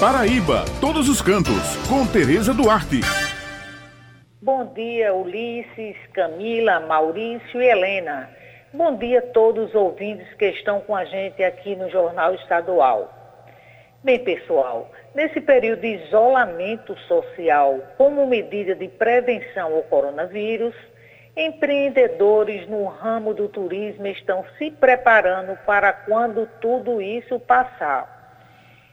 Paraíba, todos os cantos, com Tereza Duarte. Bom dia, Ulisses, Camila, Maurício e Helena. Bom dia a todos os ouvintes que estão com a gente aqui no Jornal Estadual. Bem, pessoal, nesse período de isolamento social como medida de prevenção ao coronavírus, empreendedores no ramo do turismo estão se preparando para quando tudo isso passar.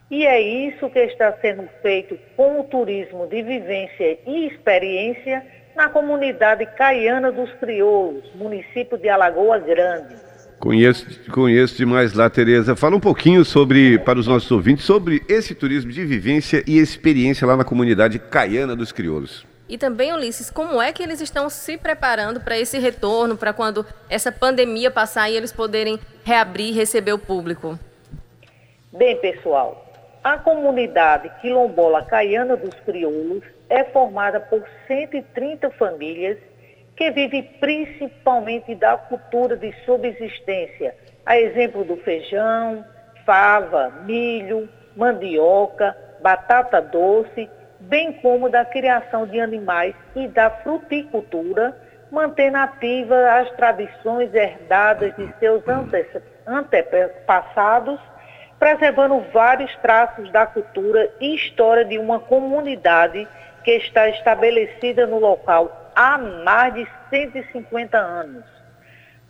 E é isso que está sendo feito com o turismo de vivência e experiência na comunidade caiana dos Crioulos, município de Alagoa Grande. Conheço, conheço demais lá, Tereza. Fala um pouquinho sobre, para os nossos ouvintes, sobre esse turismo de vivência e experiência lá na comunidade caiana dos Crioulos. E também, Ulisses, como é que eles estão se preparando para esse retorno, para quando essa pandemia passar e eles poderem reabrir e receber o público? Bem, pessoal, a comunidade quilombola caiana dos crioulos é formada por 130 famílias que vivem principalmente da cultura de subsistência, a exemplo do feijão, fava, milho, mandioca, batata doce, bem como da criação de animais e da fruticultura, mantendo ativa as tradições herdadas de seus antepassados preservando vários traços da cultura e história de uma comunidade que está estabelecida no local há mais de 150 anos.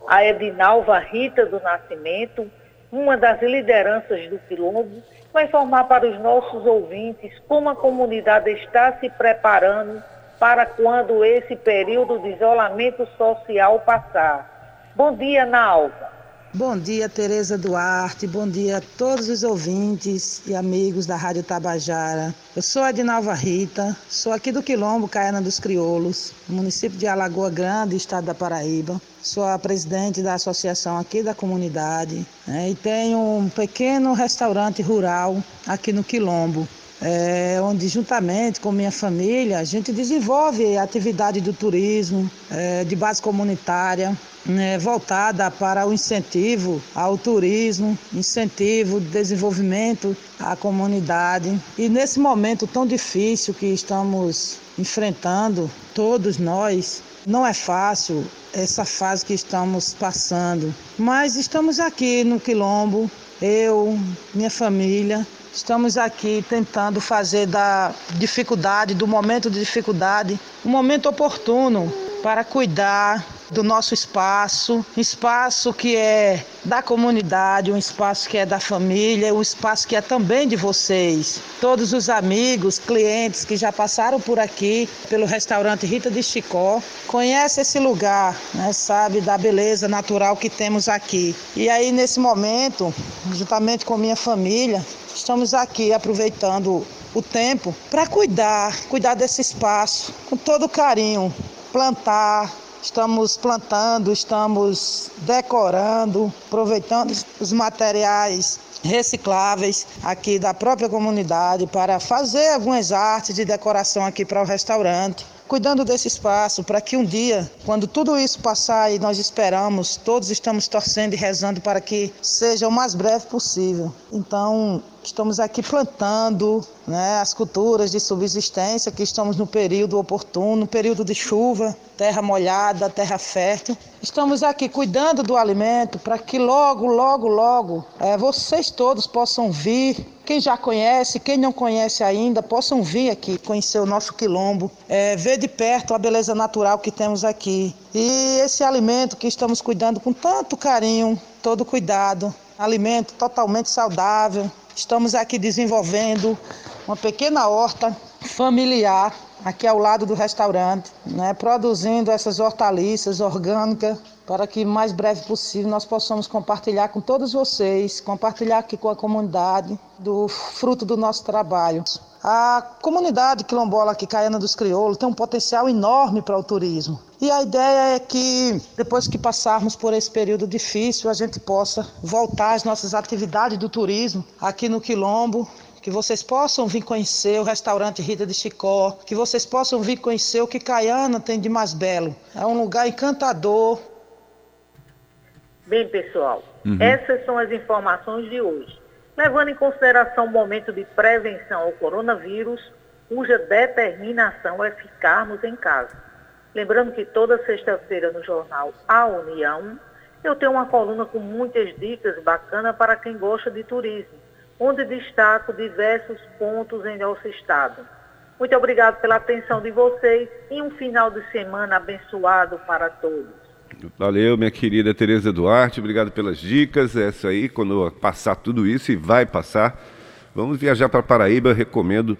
A Edinalva Rita do Nascimento, uma das lideranças do Quilombo, vai informar para os nossos ouvintes como a comunidade está se preparando para quando esse período de isolamento social passar. Bom dia, Nalva. Bom dia, Tereza Duarte. Bom dia a todos os ouvintes e amigos da Rádio Tabajara. Eu sou a Dinalva Rita, sou aqui do Quilombo, Caiana dos Crioulos, município de Alagoa Grande, estado da Paraíba. Sou a presidente da associação aqui da comunidade né, e tenho um pequeno restaurante rural aqui no Quilombo. É, onde juntamente com minha família a gente desenvolve a atividade do turismo é, de base comunitária, né, voltada para o incentivo ao turismo, incentivo de desenvolvimento à comunidade. E nesse momento tão difícil que estamos enfrentando, todos nós, não é fácil essa fase que estamos passando, mas estamos aqui no Quilombo, eu, minha família, Estamos aqui tentando fazer da dificuldade, do momento de dificuldade, um momento oportuno para cuidar do nosso espaço, espaço que é da comunidade, um espaço que é da família, um espaço que é também de vocês. Todos os amigos, clientes que já passaram por aqui, pelo restaurante Rita de Chicó, conhecem esse lugar, né, sabe da beleza natural que temos aqui. E aí nesse momento, juntamente com minha família, estamos aqui aproveitando o tempo para cuidar, cuidar desse espaço com todo carinho, plantar, Estamos plantando, estamos decorando, aproveitando os materiais recicláveis aqui da própria comunidade para fazer algumas artes de decoração aqui para o restaurante cuidando desse espaço para que um dia, quando tudo isso passar e nós esperamos, todos estamos torcendo e rezando para que seja o mais breve possível. Então, estamos aqui plantando né, as culturas de subsistência, que estamos no período oportuno, período de chuva, terra molhada, terra fértil. Estamos aqui cuidando do alimento para que logo, logo, logo é, vocês todos possam vir quem já conhece, quem não conhece ainda, possam vir aqui conhecer o nosso quilombo, é, ver de perto a beleza natural que temos aqui. E esse alimento que estamos cuidando com tanto carinho, todo cuidado, alimento totalmente saudável. Estamos aqui desenvolvendo uma pequena horta familiar aqui ao lado do restaurante, né, produzindo essas hortaliças orgânicas para que mais breve possível nós possamos compartilhar com todos vocês, compartilhar aqui com a comunidade do fruto do nosso trabalho. A comunidade quilombola aqui, Caiana dos Crioulos, tem um potencial enorme para o turismo. E a ideia é que, depois que passarmos por esse período difícil, a gente possa voltar às nossas atividades do turismo aqui no Quilombo, que vocês possam vir conhecer o restaurante Rita de Chicó, que vocês possam vir conhecer o que Caiana tem de mais belo. É um lugar encantador. Bem, pessoal, uhum. essas são as informações de hoje. levando em consideração o momento de prevenção ao coronavírus, cuja determinação é ficarmos em casa. Lembrando que toda sexta-feira no jornal A União, eu tenho uma coluna com muitas dicas bacanas para quem gosta de turismo, onde destaco diversos pontos em nosso estado. Muito obrigado pela atenção de vocês e um final de semana abençoado para todos. Valeu, minha querida Tereza Duarte, obrigado pelas dicas. Essa aí, quando passar tudo isso, e vai passar, vamos viajar para Paraíba, recomendo